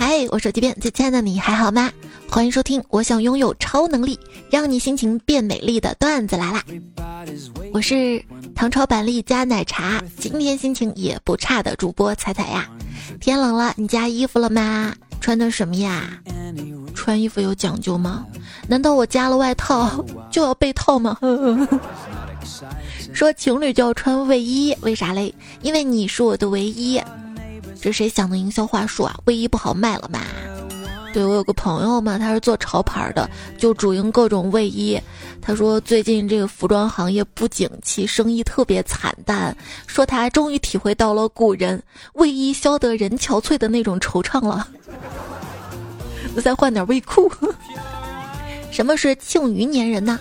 嗨，我手机边最亲爱的你还好吗？欢迎收听，我想拥有超能力，让你心情变美丽的段子来啦！我是糖炒板栗加奶茶，今天心情也不差的主播彩彩呀。天冷了，你加衣服了吗？穿的什么呀？穿衣服有讲究吗？难道我加了外套就要被套吗？说情侣就要穿卫衣，为啥嘞？因为你是我的唯一。这谁想的营销话术啊？卫衣不好卖了吧？对我有个朋友嘛，他是做潮牌的，就主营各种卫衣。他说最近这个服装行业不景气，生意特别惨淡。说他终于体会到了古人“卫衣消得人憔悴”的那种惆怅了。我再换点卫裤。什么是庆余年人呢？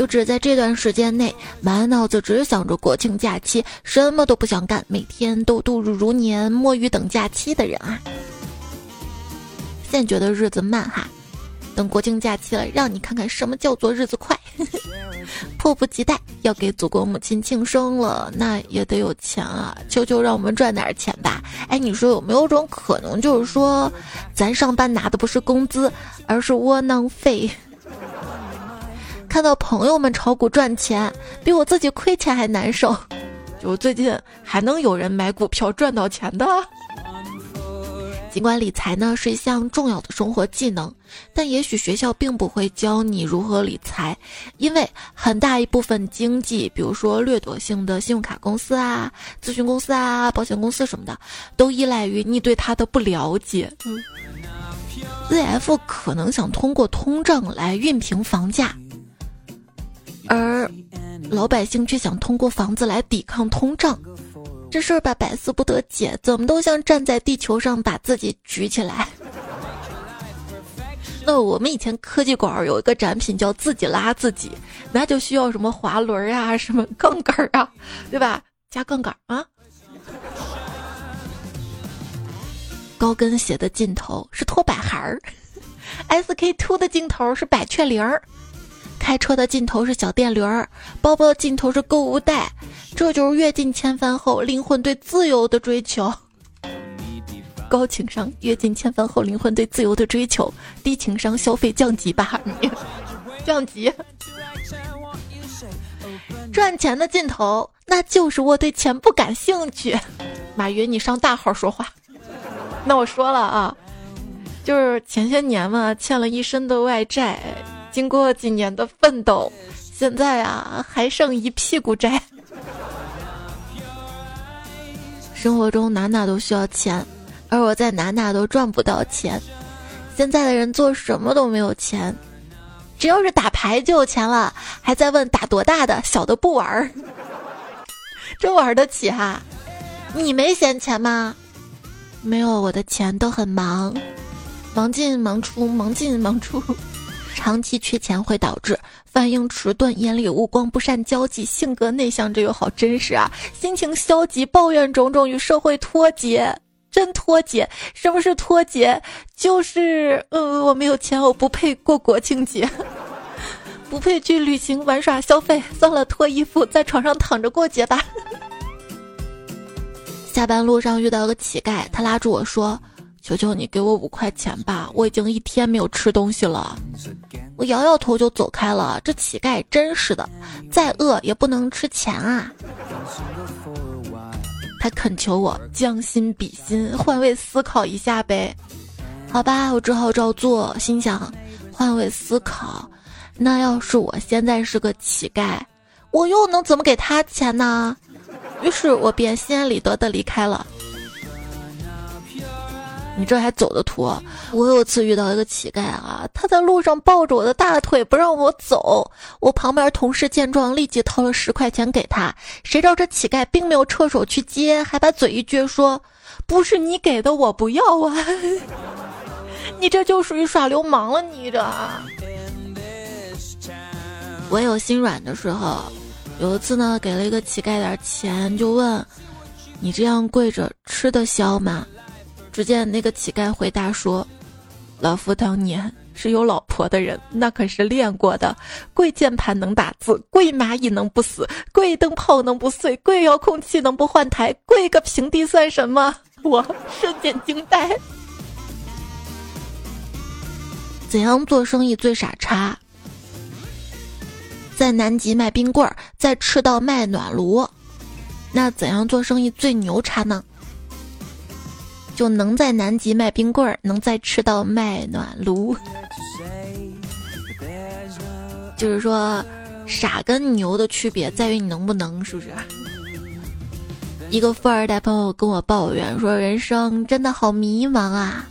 就只在这段时间内，满脑子只想着国庆假期，什么都不想干，每天都度日如年，摸鱼等假期的人啊。现觉得日子慢哈，等国庆假期了，让你看看什么叫做日子快。迫不及待要给祖国母亲庆生了，那也得有钱啊！求求让我们赚点钱吧！哎，你说有没有种可能，就是说，咱上班拿的不是工资，而是窝囊费？看到朋友们炒股赚钱，比我自己亏钱还难受。就最近还能有人买股票赚到钱的？尽管理财呢是一项重要的生活技能，但也许学校并不会教你如何理财，因为很大一部分经济，比如说掠夺性的信用卡公司啊、咨询公司啊、保险公司什么的，都依赖于你对它的不了解。ZF 可能想通过通胀来熨平房价。而老百姓却想通过房子来抵抗通胀，这事儿吧百思不得解，怎么都像站在地球上把自己举起来。那我们以前科技馆有一个展品叫自己拉自己，那就需要什么滑轮啊，什么杠杆啊，对吧？加杠杆啊。高跟鞋的尽头是拖把孩儿，SK two 的尽头是百雀羚儿。开车的尽头是小电驴儿，包包的尽头是购物袋，这就是阅尽千帆后灵魂对自由的追求。高情商阅尽千帆后灵魂对自由的追求，低情商消费降级吧，你 降级。赚钱的尽头，那就是我对钱不感兴趣。马云，你上大号说话。那我说了啊，就是前些年嘛，欠了一身的外债。经过几年的奋斗，现在啊还剩一屁股债。生活中哪哪都需要钱，而我在哪哪都赚不到钱。现在的人做什么都没有钱，只要是打牌就有钱了，还在问打多大的，小的不玩儿。真玩得起哈？你没闲钱吗？没有，我的钱都很忙，忙进忙出，忙进忙出。长期缺钱会导致反应迟钝、眼里无光、不善交际、性格内向，这个好真实啊！心情消极、抱怨种种，与社会脱节，真脱节。什么是脱节？就是，呃，我没有钱，我不配过国庆节，不配去旅行、玩耍、消费。算了，脱衣服，在床上躺着过节吧。下班路上遇到个乞丐，他拉住我说。求求你给我五块钱吧，我已经一天没有吃东西了。我摇摇头就走开了。这乞丐真是的，再饿也不能吃钱啊。他恳求我将心比心，换位思考一下呗。好吧，我只好照做。心想，换位思考，那要是我现在是个乞丐，我又能怎么给他钱呢？于是我便心安理得的离开了。你这还走的图？我有次遇到一个乞丐啊，他在路上抱着我的大腿不让我走。我旁边同事见状，立即掏了十块钱给他。谁知道这乞丐并没有撤手去接，还把嘴一撅说：“不是你给的，我不要啊！” 你这就属于耍流氓了，你这。我有心软的时候，有一次呢，给了一个乞丐点钱，就问：“你这样跪着吃得消吗？”只见那个乞丐回答说：“老夫当年是有老婆的人，那可是练过的。跪键盘能打字，跪蚂蚁能不死，跪灯泡能不碎，跪遥控器能不换台，跪个平地算什么？”我瞬间惊呆。怎样做生意最傻叉？在南极卖冰棍儿，在赤道卖暖炉。那怎样做生意最牛叉呢？就能在南极卖冰棍儿，能在赤道卖暖炉。就是说，傻跟牛的区别在于你能不能，是不是？一个富二代朋友跟我抱怨说：“人生真的好迷茫啊！”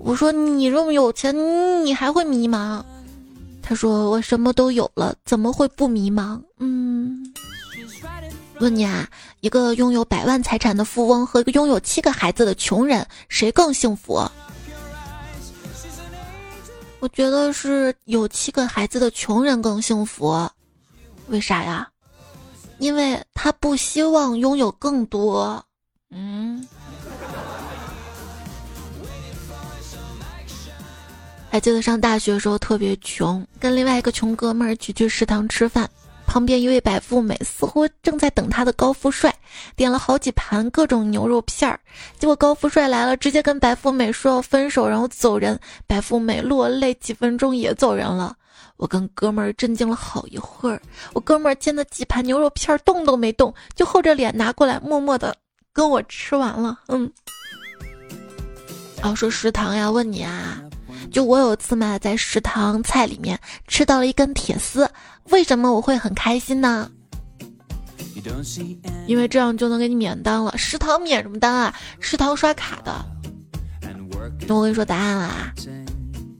我说：“你这么有钱，你还会迷茫？”他说：“我什么都有了，怎么会不迷茫？”嗯，问你啊，一个拥有百万财产的富翁和一个拥有七个孩子的穷人，谁更幸福？我觉得是有七个孩子的穷人更幸福，为啥呀？因为他不希望拥有更多，嗯。还记得上大学的时候特别穷，跟另外一个穷哥们儿一起去食堂吃饭，旁边一位白富美似乎正在等他的高富帅，点了好几盘各种牛肉片儿，结果高富帅来了，直接跟白富美说要分手，然后走人。白富美落泪几分钟也走人了。我跟哥们儿震惊了好一会儿，我哥们儿见那几盘牛肉片儿动都没动，就厚着脸拿过来，默默的跟我吃完了。嗯，哦，说食堂呀，问你啊，就我有一次嘛，在食堂菜里面吃到了一根铁丝，为什么我会很开心呢？因为这样就能给你免单了。食堂免什么单啊？食堂刷卡的。那我跟你说答案啊，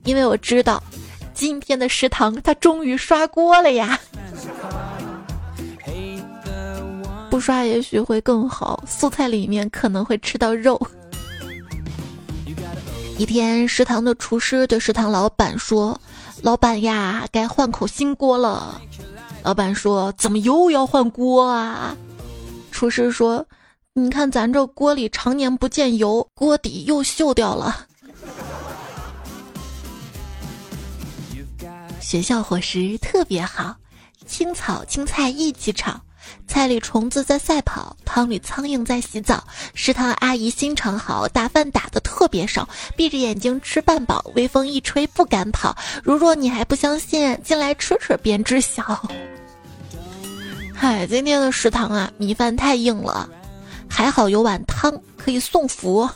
因为我知道。今天的食堂，它终于刷锅了呀！不刷也许会更好，素菜里面可能会吃到肉。一天，食堂的厨师对食堂老板说：“老板呀，该换口新锅了。”老板说：“怎么又要换锅啊？”厨师说：“你看咱这锅里常年不见油，锅底又锈掉了。”学校伙食特别好，青草青菜一起炒，菜里虫子在赛跑，汤里苍蝇在洗澡。食堂阿姨心肠好，打饭打的特别少，闭着眼睛吃半饱，微风一吹不敢跑。如若你还不相信，进来吃吃便知晓。嗨，今天的食堂啊，米饭太硬了，还好有碗汤可以送福。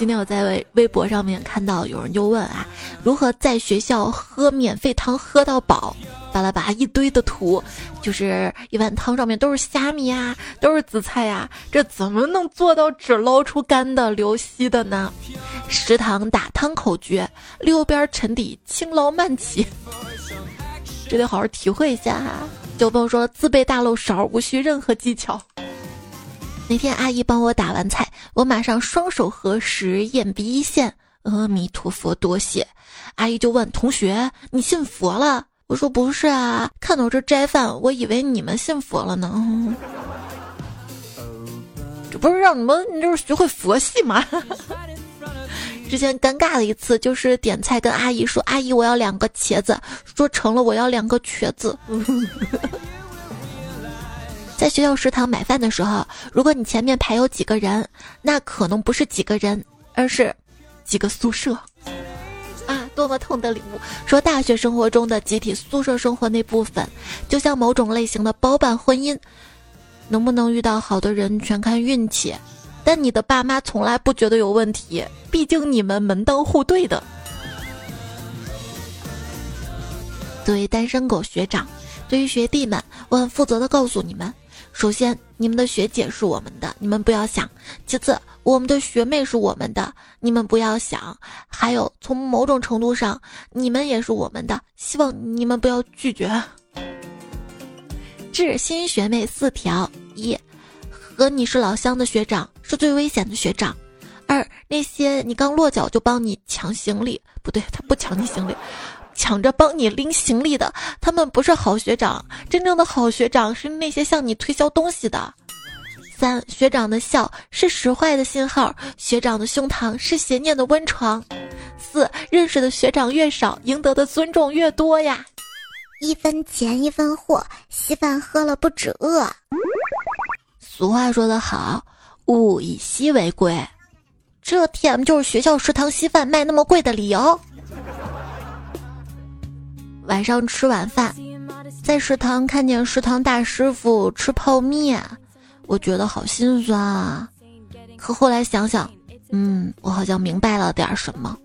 今天我在微微博上面看到有人就问啊，如何在学校喝免费汤喝到饱？巴拉巴拉一堆的图，就是一碗汤上面都是虾米呀，都是紫菜呀，这怎么能做到只捞出干的流稀的呢？食堂打汤口诀：六边沉底，轻捞慢起。这得好好体会一下哈。有朋友说自备大漏勺，无需任何技巧。那天阿姨帮我打完菜，我马上双手合十，眼鼻一线，阿弥陀佛，多谢。阿姨就问同学：“你信佛了？”我说：“不是啊，看到这斋饭，我以为你们信佛了呢。”这不是让你们，就是学会佛系吗？之前尴尬的一次就是点菜跟阿姨说：“阿姨，我要两个茄子。”说成了我要两个瘸子。在学校食堂买饭的时候，如果你前面排有几个人，那可能不是几个人，而是几个宿舍啊！多么痛的领悟！说大学生活中的集体宿舍生活那部分，就像某种类型的包办婚姻，能不能遇到好的人全看运气，但你的爸妈从来不觉得有问题，毕竟你们门当户对的。作为单身狗学长，对于学弟们，我很负责的告诉你们。首先，你们的学姐是我们的，你们不要想；其次，我们的学妹是我们的，你们不要想；还有，从某种程度上，你们也是我们的，希望你们不要拒绝。致新学妹四条：一，和你是老乡的学长是最危险的学长；二，那些你刚落脚就帮你抢行李，不对，他不抢你行李。抢着帮你拎行李的，他们不是好学长。真正的好学长是那些向你推销东西的。三，学长的笑是使坏的信号，学长的胸膛是邪念的温床。四，认识的学长越少，赢得的尊重越多呀。一分钱一分货，稀饭喝了不止饿。俗话说得好，物以稀为贵，这 T M 就是学校食堂稀饭卖那么贵的理由。晚上吃晚饭，在食堂看见食堂大师傅吃泡面，我觉得好心酸啊。可后来想想，嗯，我好像明白了点什么。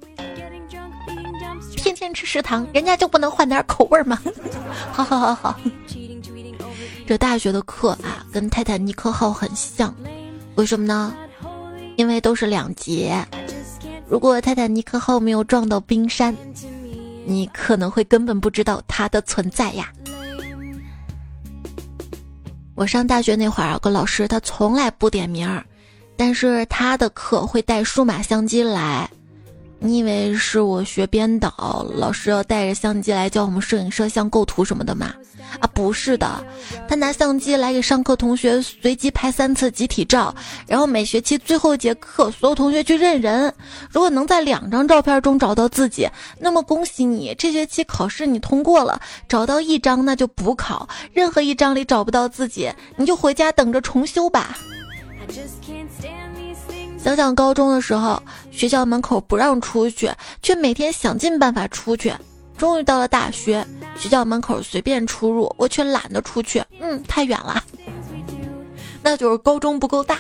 天天吃食堂，人家就不能换点口味吗？好好好好。这大学的课啊，跟泰坦尼克号很像，为什么呢？因为都是两节。如果泰坦尼克号没有撞到冰山，你可能会根本不知道它的存在呀。我上大学那会儿，有个老师他从来不点名儿，但是他的课会带数码相机来。你以为是我学编导，老师要带着相机来教我们摄影摄像、构图什么的吗？啊，不是的，他拿相机来给上课同学随机拍三次集体照，然后每学期最后一节课，所有同学去认人。如果能在两张照片中找到自己，那么恭喜你，这学期考试你通过了。找到一张那就补考，任何一张里找不到自己，你就回家等着重修吧。想想高中的时候，学校门口不让出去，却每天想尽办法出去。终于到了大学，学校门口随便出入，我却懒得出去。嗯，太远了。那就是高中不够大。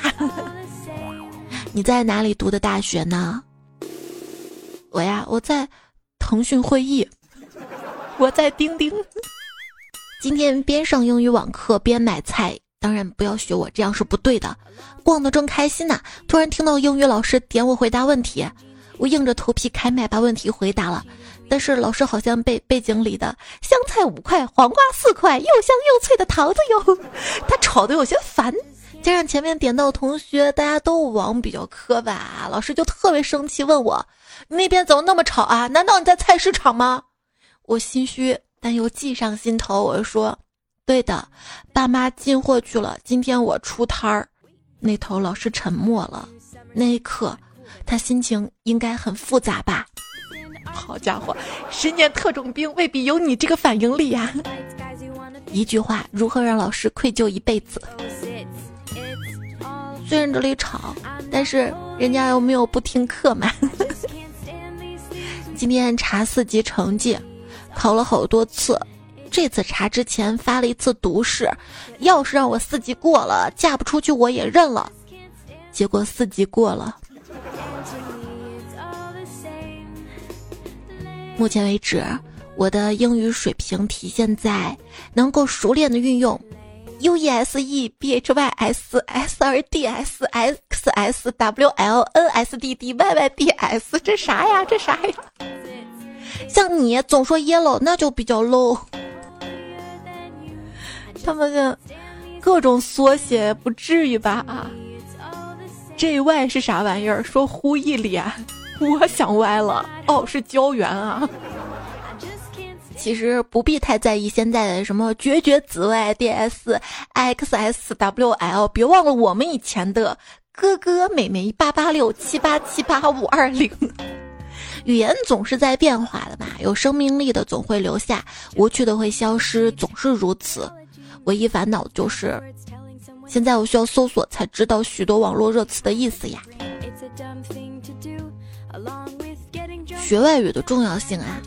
你在哪里读的大学呢？我呀，我在腾讯会议。我在钉钉。今天边上英语网课边买菜。当然不要学我，这样是不对的。逛得正开心呢，突然听到英语老师点我回答问题，我硬着头皮开麦把问题回答了。但是老师好像被背景里的香菜五块，黄瓜四块，又香又脆的桃子哟，他吵得有些烦。加上前面点到同学大家都网比较磕吧，老师就特别生气，问我那边怎么那么吵啊？难道你在菜市场吗？我心虚，但又计上心头，我说。对的，爸妈进货去了。今天我出摊儿。那头老师沉默了。那一刻，他心情应该很复杂吧？好家伙，十年特种兵未必有你这个反应力呀！一句话，如何让老师愧疚一辈子？虽然这里吵，但是人家又没有不听课嘛。今天查四级成绩，考了好多次。这次查之前发了一次毒誓，要是让我四级过了，嫁不出去我也认了。结果四级过了。目前为止，我的英语水平体现在能够熟练的运用 U E S E B H Y S S R D S X S W L N S D D Y Y D S，这啥呀？这啥呀？像你总说 yellow，那就比较 low。他们的各种缩写不至于吧啊？J Y 是啥玩意儿？说呼一脸，我想歪了。哦，是胶原啊。其实不必太在意现在的什么绝绝紫外 D S X S W L，别忘了我们以前的哥哥妹妹八八六七八七八五二零。语言总是在变化的嘛，有生命力的总会留下，无趣的会消失，总是如此。唯一烦恼就是，现在我需要搜索才知道许多网络热词的意思呀。学外语的重要性啊，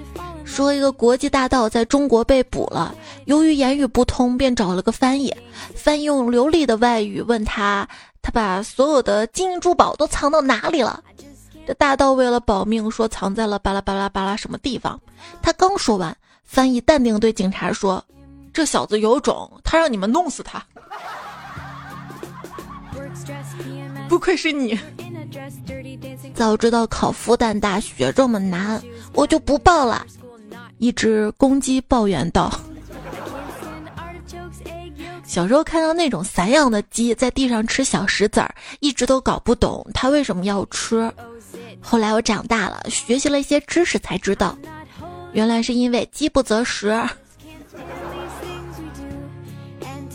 说一个国际大盗在中国被捕了，由于言语不通，便找了个翻译，翻译用流利的外语问他，他把所有的金银珠宝都藏到哪里了？这大盗为了保命，说藏在了巴拉巴拉巴拉什么地方。他刚说完，翻译淡定对警察说。这小子有种，他让你们弄死他！不愧是你。早知道考复旦大学这么难，我就不报了。一只公鸡抱怨道：“小时候看到那种散养的鸡在地上吃小石子儿，一直都搞不懂它为什么要吃。后来我长大了，学习了一些知识，才知道，原来是因为饥不择食。”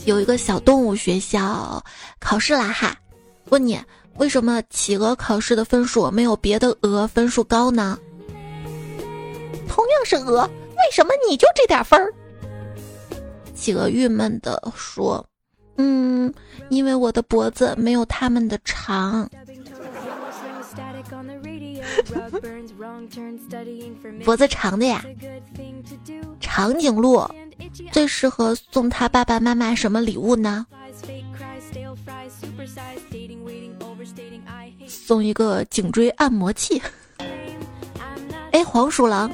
有一个小动物学校考试啦哈，问你为什么企鹅考试的分数没有别的鹅分数高呢？同样是鹅，为什么你就这点分儿？企鹅郁闷的说：“嗯，因为我的脖子没有他们的长。”脖子长的呀，长颈鹿最适合送他爸爸妈妈什么礼物呢？送一个颈椎按摩器。哎，黄鼠狼，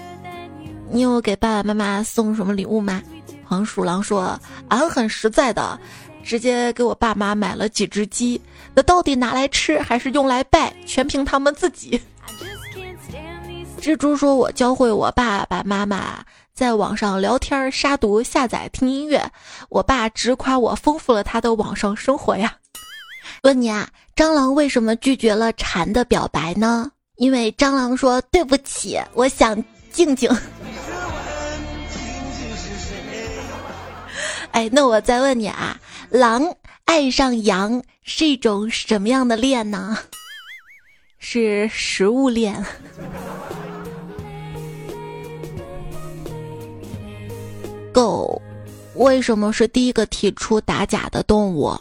你有给爸爸妈妈送什么礼物吗？黄鼠狼说：“俺很实在的，直接给我爸妈买了几只鸡。那到底拿来吃还是用来拜，全凭他们自己。”蜘蛛说：“我教会我爸爸妈妈在网上聊天、杀毒、下载、听音乐。我爸直夸我丰富了他的网上生活呀。”问你啊，蟑螂为什么拒绝了蝉的表白呢？因为蟑螂说：“对不起，我想静静。”哎，那我再问你啊，狼爱上羊是一种什么样的恋呢？是食物链。狗为什么是第一个提出打假的动物？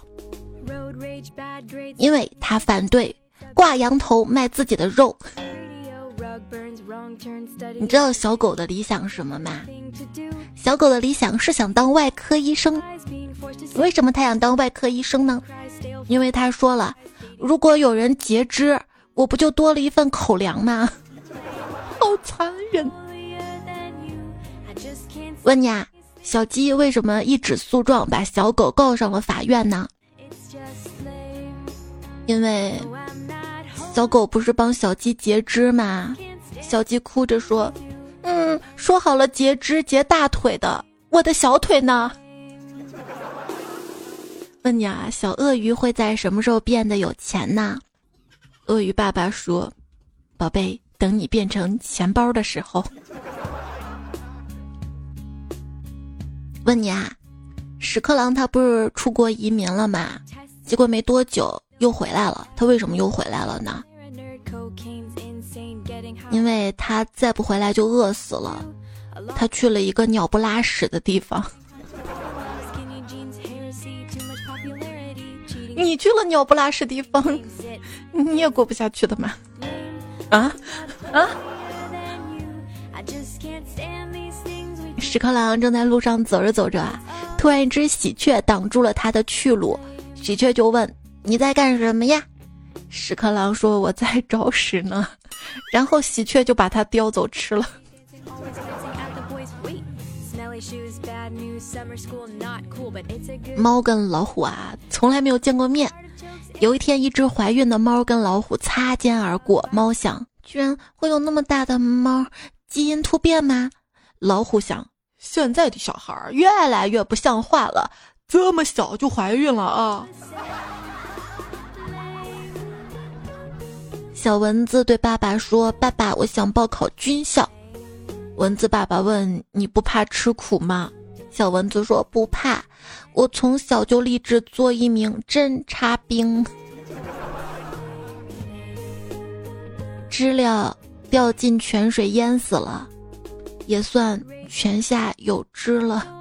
因为他反对挂羊头卖自己的肉。你知道小狗的理想是什么吗？小狗的理想是想当外科医生。为什么他想当外科医生呢？因为他说了，如果有人截肢，我不就多了一份口粮吗？好残忍！问你啊，小鸡为什么一纸诉状把小狗告上了法院呢？因为小狗不是帮小鸡截肢吗？小鸡哭着说：“嗯，说好了截肢截大腿的，我的小腿呢？”问你啊，小鳄鱼会在什么时候变得有钱呢？鳄鱼爸爸说：“宝贝，等你变成钱包的时候。”问你啊，屎壳郎他不是出国移民了吗？结果没多久。又回来了，他为什么又回来了呢？因为他再不回来就饿死了。他去了一个鸟不拉屎的地方。你去了鸟不拉屎地方，你也过不下去的嘛？啊啊！屎壳郎正在路上走着走着啊，突然一只喜鹊挡住了他的去路。喜鹊就问。你在干什么呀？屎壳郎说：“我在找屎呢。”然后喜鹊就把它叼走吃了。猫跟老虎啊，从来没有见过面。有一天，一只怀孕的猫跟老虎擦肩而过。猫想：居然会有那么大的猫，基因突变吗？老虎想：现在的小孩越来越不像话了，这么小就怀孕了啊！小蚊子对爸爸说：“爸爸，我想报考军校。”蚊子爸爸问：“你不怕吃苦吗？”小蚊子说：“不怕，我从小就立志做一名侦察兵。”知了掉进泉水淹死了，也算泉下有知了。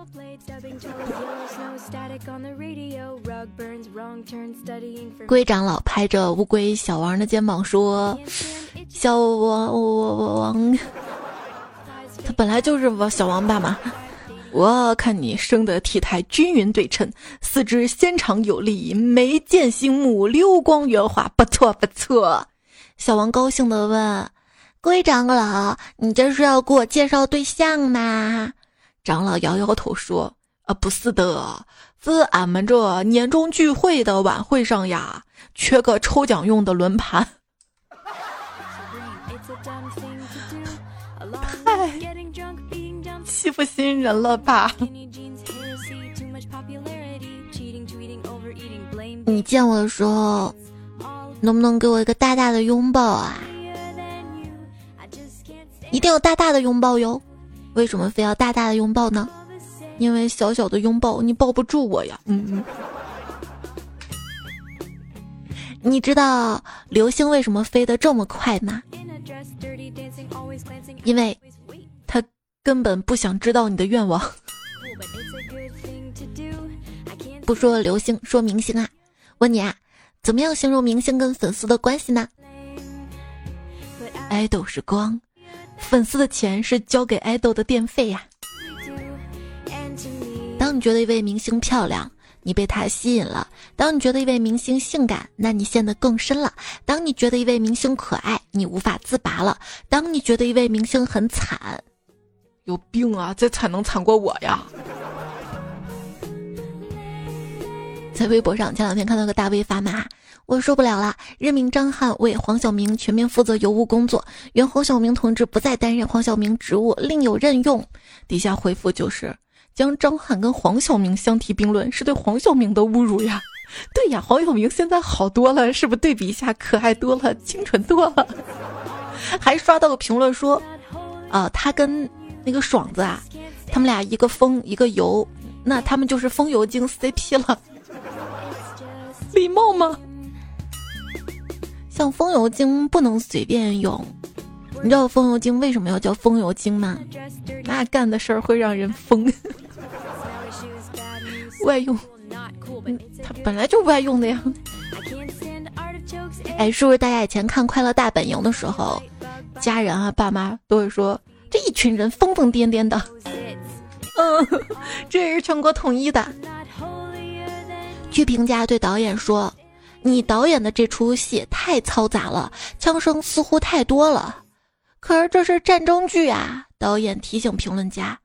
龟长老拍着乌龟小王的肩膀说：“小王，王，他本来就是我小王爸嘛。我看你生的体态均匀对称，四肢纤长有力，眉见星目，溜光圆滑，不错不错。”小王高兴的问：“龟长老，你这是要给我介绍对象吗？”长老摇摇头说。啊，不是的，是俺们这年终聚会的晚会上呀，缺个抽奖用的轮盘。太欺负新人了吧？你见我的时候，能不能给我一个大大的拥抱啊？一定要大大的拥抱哟！为什么非要大大的拥抱呢？因为小小的拥抱你抱不住我呀，嗯嗯。你知道流星为什么飞得这么快吗？因为，他根本不想知道你的愿望。不说流星，说明星啊。问你啊，怎么样形容明星跟粉丝的关系呢？爱豆是光，粉丝的钱是交给爱豆的电费呀。当你觉得一位明星漂亮，你被他吸引了；当你觉得一位明星性感，那你陷得更深了；当你觉得一位明星可爱，你无法自拔了；当你觉得一位明星很惨，有病啊！这惨能惨过我呀？在微博上，前两天看到个大 V 发麻：“我受不了了，任命张翰为黄晓明全面负责邮务工作，原黄晓明同志不再担任黄晓明职务，另有任用。”底下回复就是将张翰跟黄晓明相提并论，是对黄晓明的侮辱呀！对呀，黄晓明现在好多了，是不是对比一下可爱多了，清纯多了？还刷到个评论说：“啊，他跟那个爽子啊，他们俩一个风一个油，那他们就是风油精 CP 了。”礼貌吗？像风油精不能随便用，你知道风油精为什么要叫风油精吗？那干的事儿会让人疯。外用，它本来就外用的呀。哎，是不是大家以前看《快乐大本营》的时候，家人啊、爸妈都会说这一群人疯疯癫癫的？嗯，这也是全国统一的。据评价，对导演说：“你导演的这出戏太嘈杂了，枪声似乎太多了。”可是这是战争剧啊！导演提醒评论家：“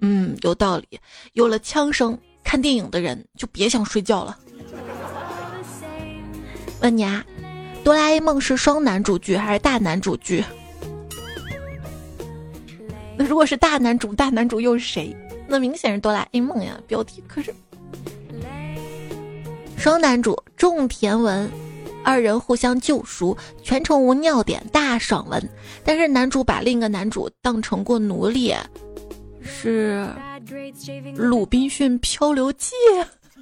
嗯，有道理。有了枪声，看电影的人就别想睡觉了。”问你啊，哆啦 A 梦是双男主剧还是大男主剧？那如果是大男主，大男主又是谁？那明显是哆啦 A 梦呀！标题可是。双男主种田文，二人互相救赎，全程无尿点，大爽文。但是男主把另一个男主当成过奴隶，是《鲁滨逊漂流记》。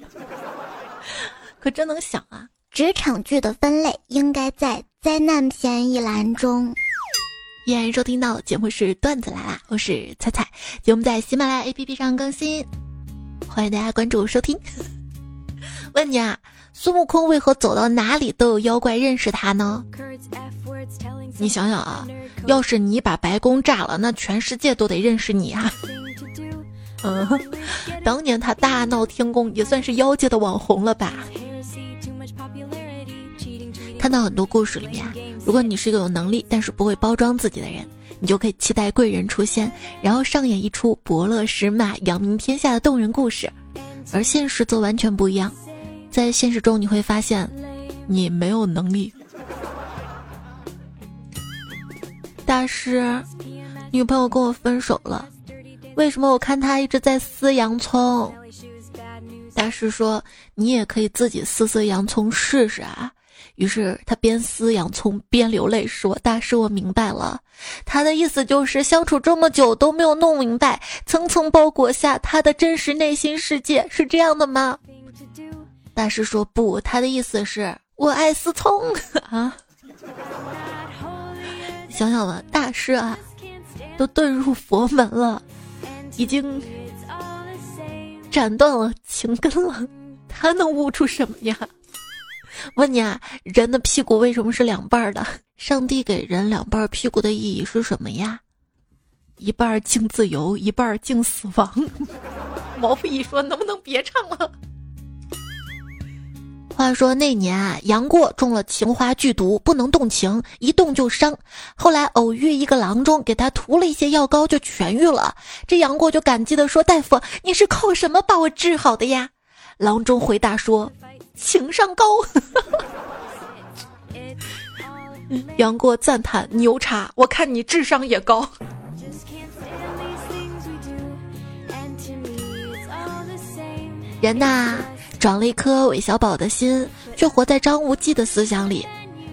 可真能想啊！职场剧的分类应该在灾难片一栏中。依然收听到节目是段子来啦，我是彩彩，节目在喜马拉雅 APP 上更新，欢迎大家关注收听。问你啊，孙悟空为何走到哪里都有妖怪认识他呢？你想想啊，要是你把白宫炸了，那全世界都得认识你啊。嗯，当年他大闹天宫也算是妖界的网红了吧？看到很多故事里面，如果你是一个有能力但是不会包装自己的人，你就可以期待贵人出现，然后上演一出伯乐识马、扬名天下的动人故事。而现实则完全不一样，在现实中你会发现，你没有能力。大师，女朋友跟我分手了，为什么我看她一直在撕洋葱？大师说，你也可以自己撕撕洋葱试试啊。于是他边撕洋葱边流泪说：“大师，我明白了，他的意思就是相处这么久都没有弄明白，层层包裹下他的真实内心世界是这样的吗？”大师说：“不，他的意思是我爱思聪 啊。”想想吧，大师啊，都遁入佛门了，已经斩断了情根了，他能悟出什么呀？问你啊，人的屁股为什么是两半的？上帝给人两半屁股的意义是什么呀？一半敬自由，一半敬死亡。毛不易说：“能不能别唱了？”话说那年啊，杨过中了情花剧毒，不能动情，一动就伤。后来偶遇一个郎中，给他涂了一些药膏，就痊愈了。这杨过就感激的说：“大夫，你是靠什么把我治好的呀？”郎中回答说。情商高，杨过赞叹牛叉，我看你智商也高。人呐，长了一颗韦小宝的心，却活在张无忌的思想里，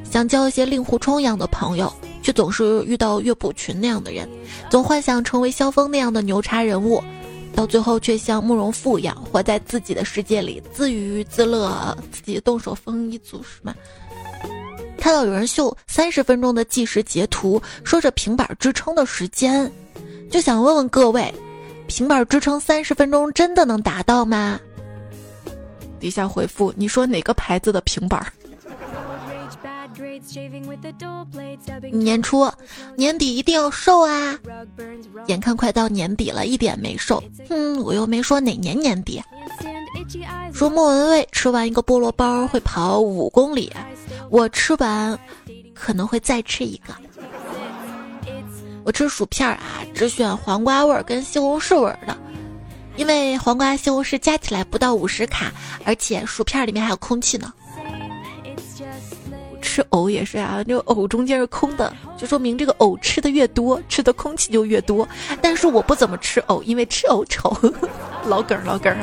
想交一些令狐冲一样的朋友，却总是遇到岳不群那样的人，总幻想成为萧峰那样的牛叉人物。到最后却像慕容复一样活在自己的世界里，自娱自乐，自己动手丰衣足食嘛。看到有人秀三十分钟的计时截图，说着平板支撑的时间，就想问问各位：平板支撑三十分钟真的能达到吗？底下回复你说哪个牌子的平板？年初年底一定要瘦啊！眼看快到年底了，一点没瘦。嗯，我又没说哪年年底。说莫文蔚吃完一个菠萝包会跑五公里，我吃完可能会再吃一个。我吃薯片啊，只选黄瓜味儿跟西红柿味儿的，因为黄瓜、西红柿加起来不到五十卡，而且薯片里面还有空气呢。吃藕也是啊，这个藕中间是空的，就说明这个藕吃的越多，吃的空气就越多。但是我不怎么吃藕，因为吃藕丑。老梗老梗。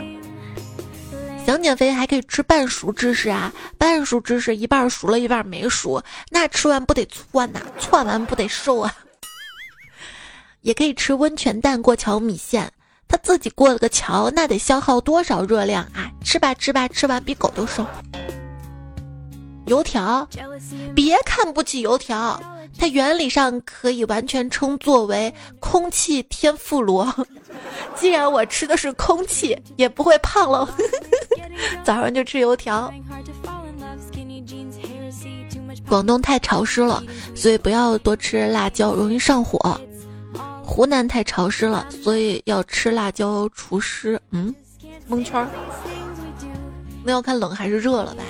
想减肥还可以吃半熟芝士啊，半熟芝士一半熟了，一半没熟，那吃完不得窜呐？窜完不得瘦啊？也可以吃温泉蛋过桥米线，他自己过了个桥，那得消耗多少热量啊？吃吧吃吧，吃完比狗都瘦。油条，别看不起油条，它原理上可以完全称作为空气天妇罗。既然我吃的是空气，也不会胖了。早上就吃油条。广东太潮湿了，所以不要多吃辣椒，容易上火。湖南太潮湿了，所以要吃辣椒除湿。嗯，蒙圈儿。那要看冷还是热了吧？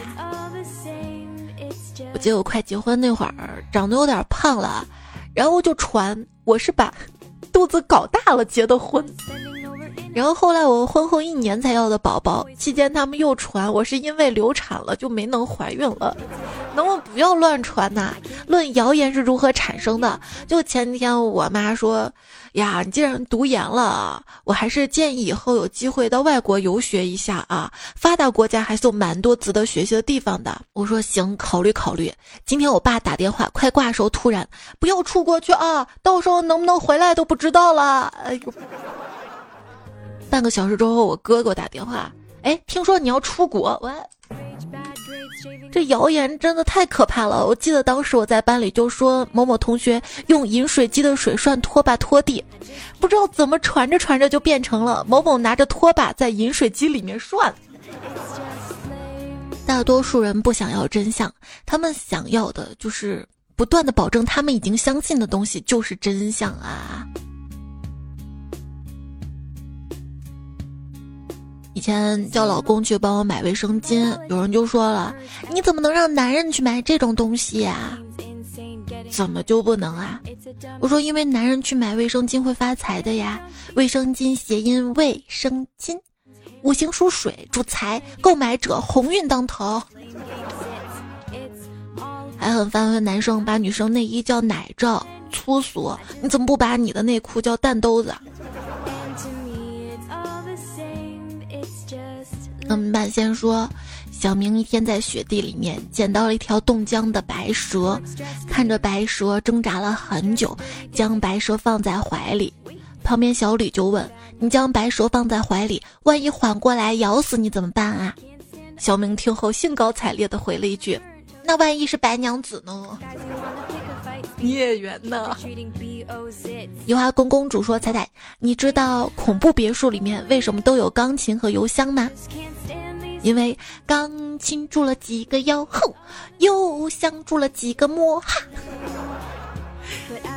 我记得我快结婚那会儿，长得有点胖了，然后就传我是把肚子搞大了结的婚。然后后来我婚后一年才要的宝宝，期间他们又传我是因为流产了就没能怀孕了，能不能不要乱传呐？论谣言是如何产生的？就前天我妈说，呀，你既然读研了，我还是建议以后有机会到外国游学一下啊，发达国家还是有蛮多值得学习的地方的。我说行，考虑考虑。今天我爸打电话，快挂的时候突然不要出国去啊，到时候能不能回来都不知道了。哎呦。半个小时之后，我哥给我打电话，哎，听说你要出国，我这谣言真的太可怕了。我记得当时我在班里就说某某同学用饮水机的水涮拖把拖地，不知道怎么传着传着就变成了某某拿着拖把在饮水机里面涮。大多数人不想要真相，他们想要的就是不断的保证他们已经相信的东西就是真相啊。以前叫老公去帮我买卫生巾，有人就说了：“你怎么能让男人去买这种东西呀？怎么就不能啊？”我说：“因为男人去买卫生巾会发财的呀，卫生巾谐音卫生巾，五行属水，主财，购买者鸿运当头。”还很烦问男生把女生内衣叫奶罩，粗俗，你怎么不把你的内裤叫蛋兜子？嗯，半仙说，小明一天在雪地里面捡到了一条冻僵的白蛇，看着白蛇挣扎了很久，将白蛇放在怀里。旁边小李就问：“你将白蛇放在怀里，万一缓过来咬死你怎么办啊？”小明听后兴高采烈地回了一句：“那万一是白娘子呢？”孽缘呢？油花公公主说：“彩彩，你知道恐怖别墅里面为什么都有钢琴和邮箱吗？因为钢琴住了几个妖，哼，邮箱住了几个魔，哈。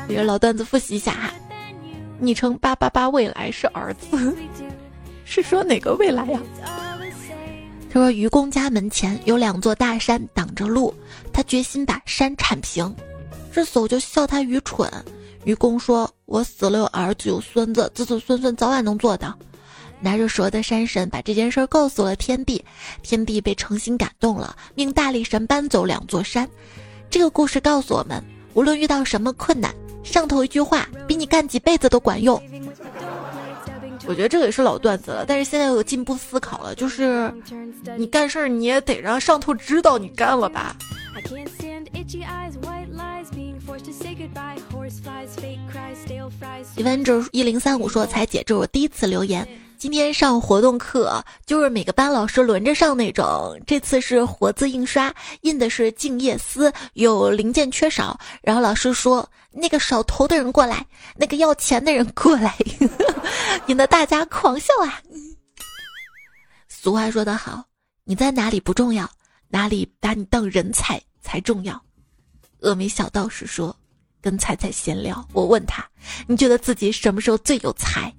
这个老段子复习一下哈。昵称八八八未来是儿子，是说哪个未来呀？他说愚公家门前有两座大山挡着路，他决心把山铲平。”这叟就笑他愚蠢。愚公说：“我死了有儿子有孙子，子子孙孙早晚能做到。”拿着蛇的山神把这件事告诉了天帝，天帝被诚心感动了，命大力神搬走两座山。这个故事告诉我们，无论遇到什么困难，上头一句话比你干几辈子都管用。我觉得这个也是老段子了，但是现在有进步思考了，就是你干事儿你也得让上头知道你干了吧。一万九一零三五说：“彩姐，这是我第一次留言。今天上活动课，就是每个班老师轮着上那种。这次是活字印刷，印的是静夜思，有零件缺少。然后老师说，那个少头 的人过来，那个要钱的人过来，引得大家狂笑啊。俗话说得好，你在哪里不重要，哪里把你当人才才重要。”峨眉小道士说：“跟彩彩闲聊，我问他，你觉得自己什么时候最有才？”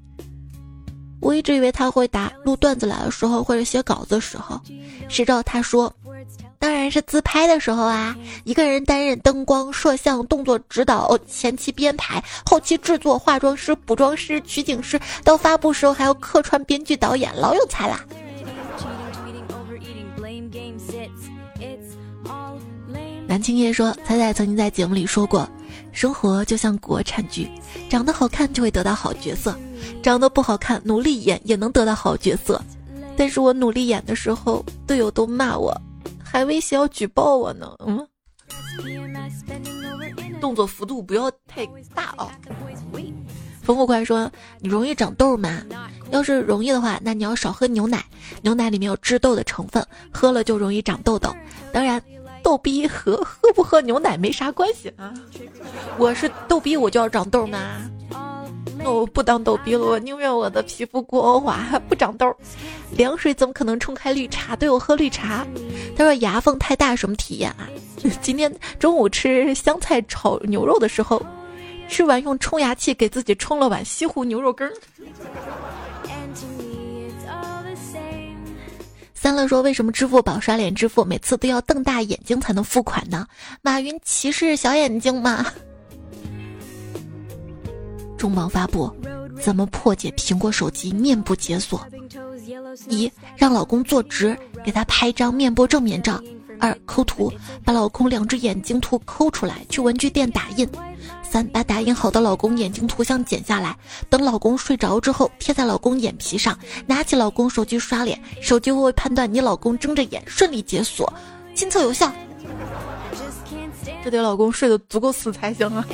我一直以为他会答录段子来的时候或者写稿子的时候，谁知道他说：“当然是自拍的时候啊！一个人担任灯光、摄像、动作指导、前期编排、后期制作、化妆师、补妆师、取景师，到发布时候还要客串编剧、导演，老有才啦！”南青叶说：“彩彩曾经在节目里说过，生活就像国产剧，长得好看就会得到好角色，长得不好看努力演也能得到好角色。但是我努力演的时候，队友都骂我，还威胁要举报我呢。嗯，动作幅度不要太大哦。”冯富宽说：“你容易长痘吗？要是容易的话，那你要少喝牛奶，牛奶里面有致痘的成分，喝了就容易长痘痘。当然。”逗逼和喝不喝牛奶没啥关系啊！我是逗逼，我就要长痘吗？那我不当逗逼了，我宁愿我的皮肤光滑不长痘。凉水怎么可能冲开绿茶？对我喝绿茶。他说牙缝太大什么体验啊？今天中午吃香菜炒牛肉的时候，吃完用冲牙器给自己冲了碗西湖牛肉羹。三乐说：“为什么支付宝刷脸支付每次都要瞪大眼睛才能付款呢？马云歧视小眼睛吗？” 重磅发布：怎么破解苹果手机面部解锁？一让老公坐直，给他拍张面部正面照；二抠图，把老公两只眼睛图抠出来，去文具店打印。三把打印好的老公眼睛图像剪下来，等老公睡着之后贴在老公眼皮上，拿起老公手机刷脸，手机会判断你老公睁着眼，顺利解锁，亲测有效。这得老公睡得足够死才行啊！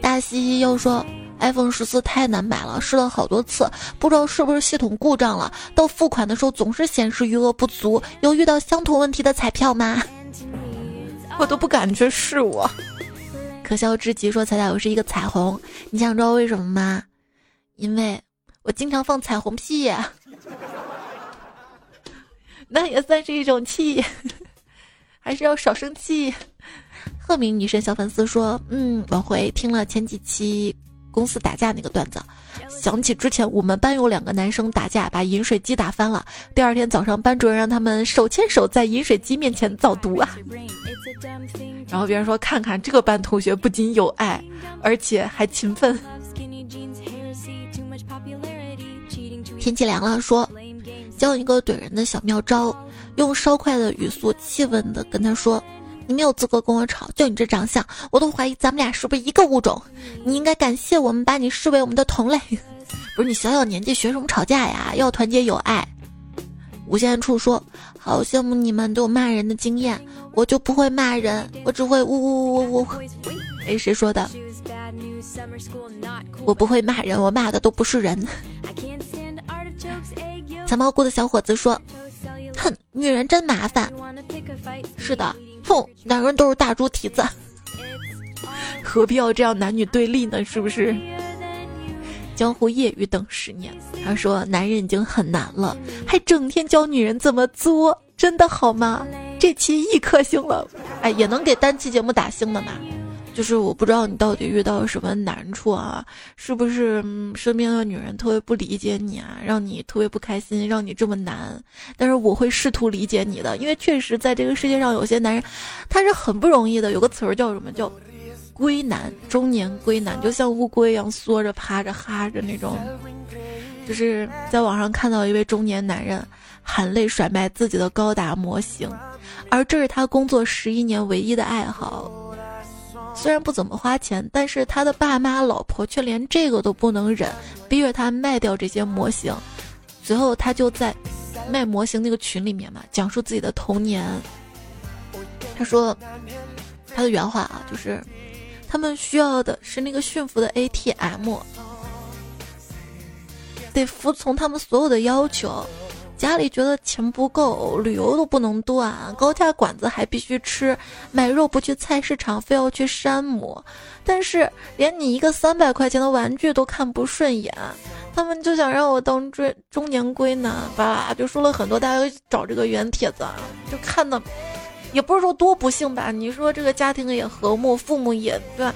大西西又说，iPhone 十四太难买了，试了好多次，不知道是不是系统故障了，到付款的时候总是显示余额不足。有遇到相同问题的彩票吗？我都不敢去试我。可笑至极，说彩彩我是一个彩虹，你想知道为什么吗？因为我经常放彩虹屁，那也算是一种气，还是要少生气。鹤鸣女神小粉丝说，嗯，往回听了前几期公司打架那个段子，想起之前我们班有两个男生打架，把饮水机打翻了，第二天早上班主任让他们手牵手在饮水机面前早读啊。然后别人说：“看看这个班同学不仅有爱，而且还勤奋。”天气凉了，说教一个怼人的小妙招：用稍快的语速，气愤的跟他说：“你没有资格跟我吵，就你这长相，我都怀疑咱们俩是不是一个物种。你应该感谢我们把你视为我们的同类。不是你小小年纪学什么吵架呀？要团结友爱。”无限处说：“好羡慕你们都有骂人的经验。”我就不会骂人，我只会呜呜呜呜呜。哎，谁说的？我不会骂人，我骂的都不是人。藏蘑菇的小伙子说：“哼，女人真麻烦。” 是的，哼，男人都是大猪蹄子，何必要这样男女对立呢？是不是？江湖夜雨等十年。他说：“男人已经很难了，还整天教女人怎么作，真的好吗？”这期一颗星了，哎，也能给单期节目打星的嘛？就是我不知道你到底遇到什么难处啊？是不是身边的女人特别不理解你啊，让你特别不开心，让你这么难？但是我会试图理解你的，因为确实在这个世界上有些男人，他是很不容易的。有个词儿叫什么叫“龟男”，中年龟男，就像乌龟一样缩着、趴着、哈着那种。就是在网上看到一位中年男人含泪甩卖自己的高达模型。而这是他工作十一年唯一的爱好，虽然不怎么花钱，但是他的爸妈、老婆却连这个都不能忍，逼着他卖掉这些模型。随后他就在卖模型那个群里面嘛，讲述自己的童年。他说，他的原话啊，就是他们需要的是那个驯服的 ATM，得服从他们所有的要求。家里觉得钱不够，旅游都不能断，高价馆子还必须吃，买肉不去菜市场，非要去山姆。但是连你一个三百块钱的玩具都看不顺眼，他们就想让我当追中年龟男吧，就说了很多，大家找这个原帖子啊，就看的也不是说多不幸吧。你说这个家庭也和睦，父母也对吧？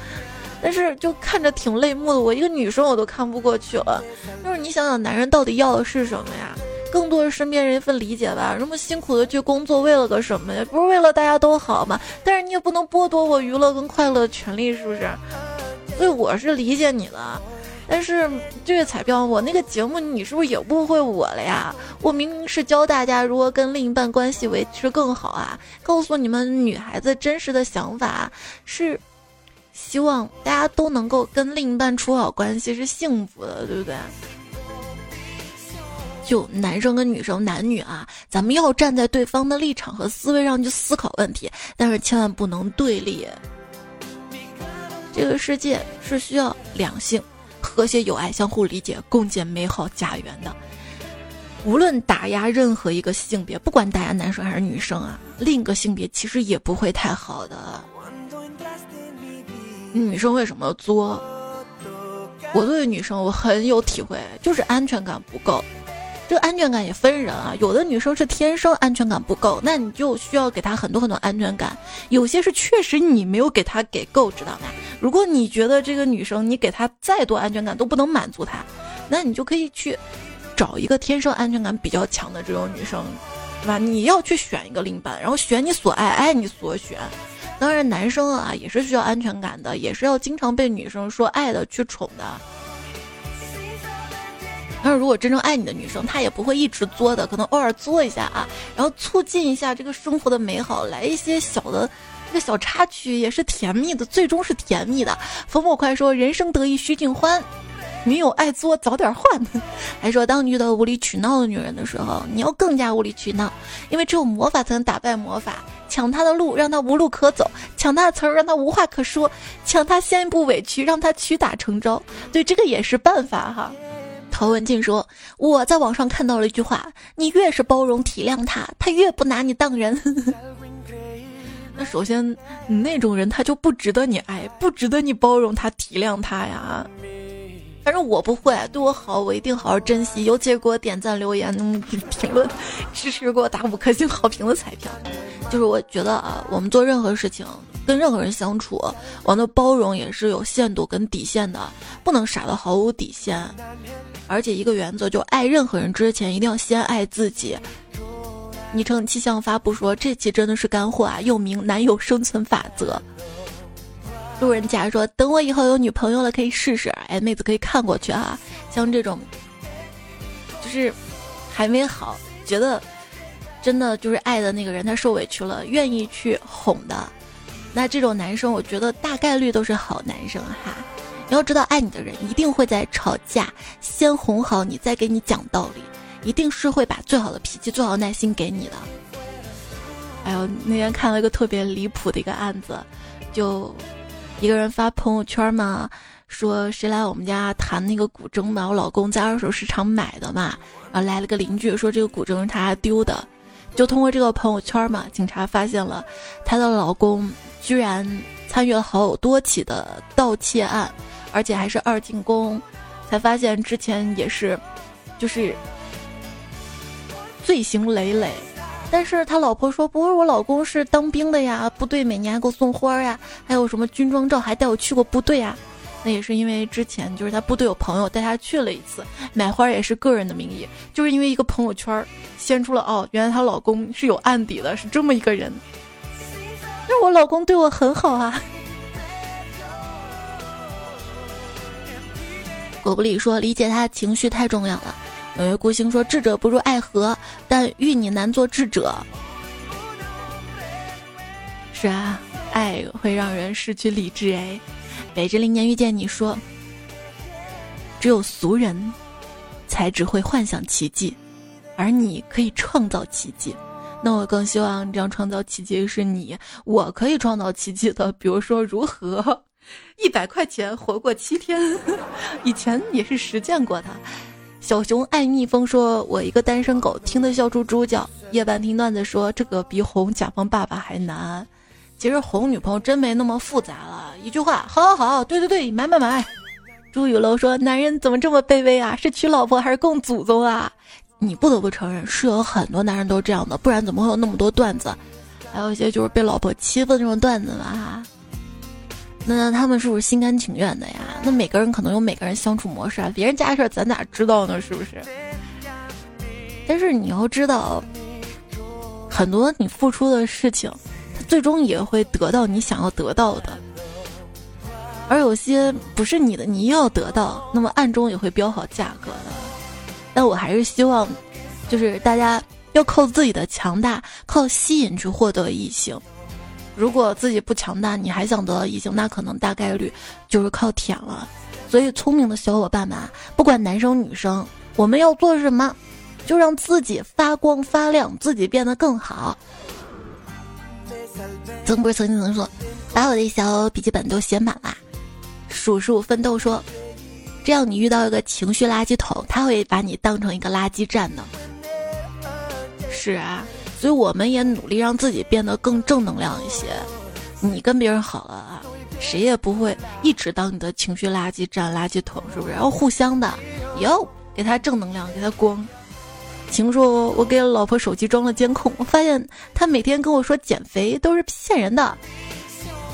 但是就看着挺泪目的。我一个女生我都看不过去了。就是你想想，男人到底要的是什么呀？更多是身边人一份理解吧。那么辛苦的去工作，为了个什么呀？不是为了大家都好吗？但是你也不能剥夺我娱乐跟快乐的权利，是不是？所以我是理解你的。但是这个彩票，我那个节目你是不是也误会我了呀？我明明是教大家如何跟另一半关系维持更好啊，告诉你们女孩子真实的想法是，希望大家都能够跟另一半处好关系，是幸福的，对不对？就男生跟女生，男女啊，咱们要站在对方的立场和思维上去思考问题，但是千万不能对立。这个世界是需要两性。和谐友爱，相互理解，共建美好家园的。无论打压任何一个性别，不管打压男生还是女生啊，另一个性别其实也不会太好的。女生为什么作？我作为女生，我很有体会，就是安全感不够。这个安全感也分人啊，有的女生是天生安全感不够，那你就需要给她很多很多安全感；有些是确实你没有给她给够，知道吗？如果你觉得这个女生你给她再多安全感都不能满足她，那你就可以去找一个天生安全感比较强的这种女生，对吧？你要去选一个另一半，然后选你所爱，爱你所选。当然，男生啊也是需要安全感的，也是要经常被女生说爱的去宠的。但是如果真正爱你的女生，她也不会一直作的，可能偶尔作一下啊，然后促进一下这个生活的美好，来一些小的这个小插曲也是甜蜜的，最终是甜蜜的。冯某快说：“人生得意须尽欢，女友爱作早点换。”还说当你遇到无理取闹的女人的时候，你要更加无理取闹，因为只有魔法才能打败魔法，抢她的路让她无路可走，抢她的词儿让她无话可说，抢她先一步委屈让她屈打成招。对，这个也是办法哈。陶文静说：“我在网上看到了一句话，你越是包容体谅他，他越不拿你当人。那首先，那种人他就不值得你爱，不值得你包容他、体谅他呀。反正我不会，对我好，我一定好好珍惜，尤其是给我点赞、留言、评论、支持，给我打五颗星好评的彩票。就是我觉得啊，我们做任何事情。”跟任何人相处，我们的包容也是有限度跟底线的，不能傻到毫无底线。而且一个原则，就爱任何人之前，一定要先爱自己。昵称气象发布说，这期真的是干货啊，又名男友生存法则。路人甲说，等我以后有女朋友了，可以试试。哎，妹子可以看过去啊。像这种，就是还没好，觉得真的就是爱的那个人，他受委屈了，愿意去哄的。那这种男生，我觉得大概率都是好男生哈。你要知道，爱你的人一定会在吵架先哄好你，再给你讲道理，一定是会把最好的脾气、最好的耐心给你的。哎呦，那天看了一个特别离谱的一个案子，就一个人发朋友圈嘛，说谁来我们家弹那个古筝吧，我老公在二手市场买的嘛，然后来了个邻居说这个古筝是他丢的，就通过这个朋友圈嘛，警察发现了她的老公。居然参与了好多起的盗窃案，而且还是二进宫，才发现之前也是，就是罪行累累。但是他老婆说：“不是，我老公是当兵的呀，部队每年还给我送花呀，还有什么军装照，还带我去过部队啊。”那也是因为之前就是他部队有朋友带他去了一次，买花也是个人的名义，就是因为一个朋友圈掀出了哦，原来她老公是有案底的，是这么一个人。那我老公对我很好啊。果不里说理解他的情绪太重要了。有位孤星说智者不入爱河，但遇你难做智者。是啊，爱会让人失去理智哎。北之零年遇见你说，只有俗人才只会幻想奇迹，而你可以创造奇迹。那我更希望这样创造奇迹是你，我可以创造奇迹的。比如说，如何一百块钱活过七天，以前也是实践过的。小熊爱逆风说：“我一个单身狗，听得笑出猪叫。”夜半听段子说：“这个比哄甲方爸爸还难。”其实哄女朋友真没那么复杂了，一句话，好好好，对对对，买买买。朱雨楼说：“男人怎么这么卑微啊？是娶老婆还是供祖宗啊？”你不得不承认，是有很多男人都这样的，不然怎么会有那么多段子？还有一些就是被老婆欺负的那种段子嘛哈。那他们是不是心甘情愿的呀？那每个人可能有每个人相处模式啊，别人家事儿咱咋知道呢？是不是？但是你要知道，很多你付出的事情，最终也会得到你想要得到的。而有些不是你的，你要得到，那么暗中也会标好价格的。但我还是希望，就是大家要靠自己的强大，靠吸引去获得异性。如果自己不强大，你还想得到异性，那可能大概率就是靠舔了。所以，聪明的小伙伴们，不管男生女生，我们要做什么，就让自己发光发亮，自己变得更好。曾不曾经曾说，把我的小笔记本都写满了。数数奋斗说，这样你遇到一个情绪垃圾桶，他会把你当成一个垃圾站的。是啊。所以我们也努力让自己变得更正能量一些。你跟别人好了啊，谁也不会一直当你的情绪垃圾站、垃圾桶，是不是？要互相的，哟给他正能量，给他光。情说：“我给老婆手机装了监控，我发现她每天跟我说减肥都是骗人的。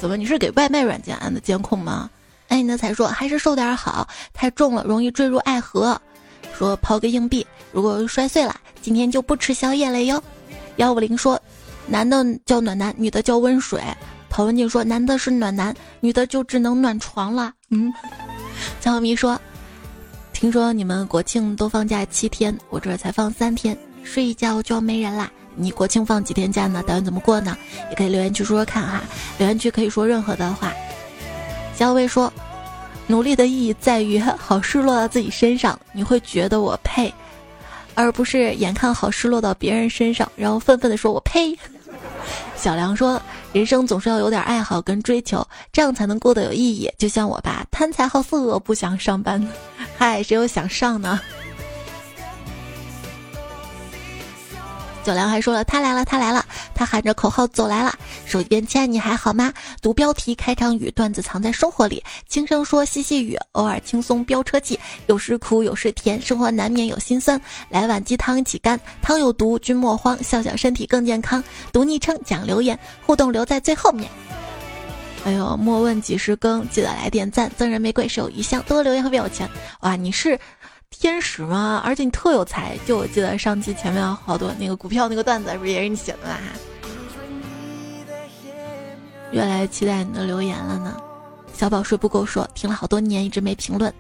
怎么？你是给外卖软件安的监控吗？”哎，那才说还是瘦点好，太重了容易坠入爱河。说抛个硬币，如果摔碎了，今天就不吃宵夜了哟。幺五零说，男的叫暖男，女的叫温水。陶文静说，男的是暖男，女的就只能暖床了。嗯，小咪说，听说你们国庆都放假七天，我这才放三天，睡一觉就要没人啦。你国庆放几天假呢？打算怎么过呢？也可以留言区说说看哈，留言区可以说任何的话。小薇说，努力的意义在于好事落到自己身上，你会觉得我配。而不是眼看好失落到别人身上，然后愤愤地说：“我呸！”小梁说：“人生总是要有点爱好跟追求，这样才能过得有意义。就像我吧，贪财好色，不想上班。嗨，谁又想上呢？”九良还说了，他来了，他来了，他喊着口号走来了。手机边亲，你还好吗？读标题，开场语，段子藏在生活里，轻声说，细细语，偶尔轻松飙车气，有时苦，有时甜，生活难免有心酸。来碗鸡汤一起干，汤有毒，君莫慌，笑笑身体更健康。读昵称，讲留言，互动留在最后面。哎呦，莫问几时更，记得来点赞，赠人玫瑰，手一香，多留言会变有钱。哇，你是。天使吗？而且你特有才，就我记得上期前面好多那个股票那个段子，不是也是你写的吧？越来越期待你的留言了呢。小宝睡不够说听了好多年一直没评论，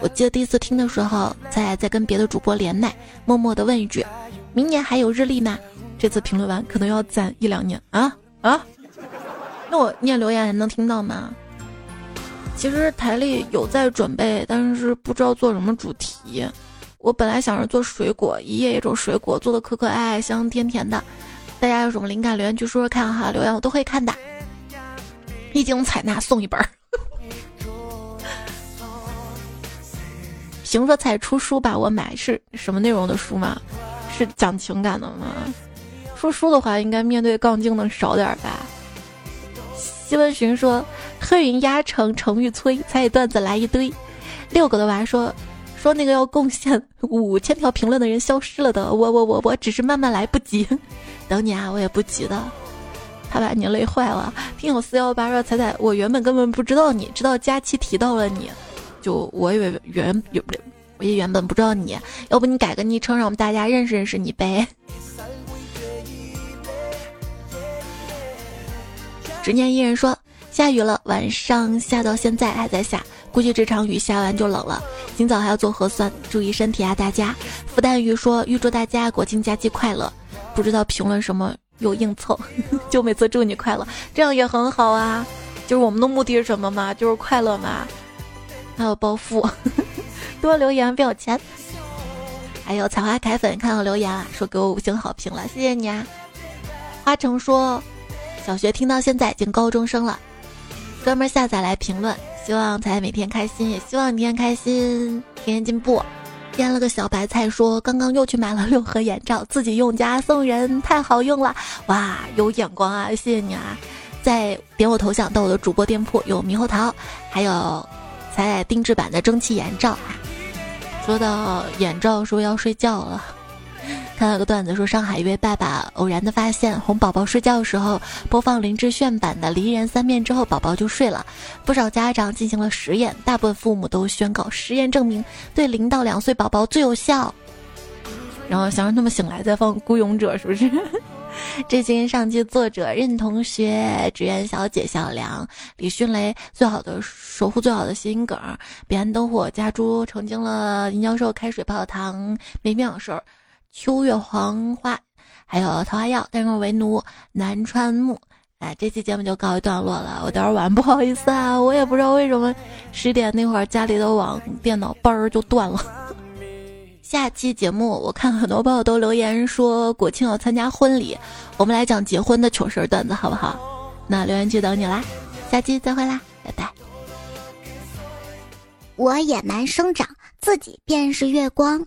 我记得第一次听的时候在在跟别的主播连麦，默默的问一句：明年还有日历吗？这次评论完可能要攒一两年啊啊！那我念留言还能听到吗？其实台历有在准备，但是不知道做什么主题。我本来想着做水果，一页一种水果，做的可可爱爱、香甜甜的。大家有什么灵感留言区说说看哈，留言我都会看的。一经采纳送一本。行说彩出书吧，我买是什么内容的书吗？是讲情感的吗？说书的话，应该面对杠精的少点吧。西文寻说。黑云压城城欲摧，猜段子来一堆。六个的娃说说那个要贡献五千条评论的人消失了的，我我我我只是慢慢来不急，等你啊，我也不急的。他把你累坏了。听友四幺八说彩彩，我原本根本不知道你，知道佳期提到了你，就我以为原有我也原本不知道你，要不你改个昵称，让我们大家认识认识你呗。执念一人说。下雨了，晚上下到现在还在下，估计这场雨下完就冷了。今早还要做核酸，注意身体啊，大家。复旦鱼说预祝大家国庆假期快乐，不知道评论什么又硬凑，就每次祝你快乐，这样也很好啊。就是我们的目的是什么嘛？就是快乐嘛。还有暴富，多留言变有钱。还有采花开粉看到留言了，说给我五星好评了，谢谢你啊。花城说，小学听到现在已经高中生了。专门下载来评论，希望才每天开心，也希望你天天开心，天天进步。腌了个小白菜说，刚刚又去买了六盒眼罩，自己用加送人，太好用了！哇，有眼光啊，谢谢你啊！再点我头像到我的主播店铺，有猕猴桃，还有彩定制版的蒸汽眼罩。说到眼罩，说要睡觉了，看到个段子说，上海一位爸爸偶然的发现，哄宝宝睡觉的时候播放林志炫版的《离人三遍》之后，宝宝就睡了。不少家长进行了实验，大部分父母都宣告实验证明对零到两岁宝宝最有效。然后想让他们醒来再放《孤勇者》，是不是？这期上期作者任同学、职员小姐小梁、李迅雷，最好的守护最好的谐音梗，彼岸灯火家猪成精了，林教授开水泡汤没营养事儿。秋月黄花，还有桃花药，但是为奴南川木。哎，这期节目就告一段落了，我有点晚，不好意思啊，我也不知道为什么十点那会儿家里的网电脑嘣儿就断了。下期节目我看很多朋友都留言说国庆要参加婚礼，我们来讲结婚的糗事段子好不好？那留言区等你啦，下期再会啦，拜拜。我野蛮生长，自己便是月光。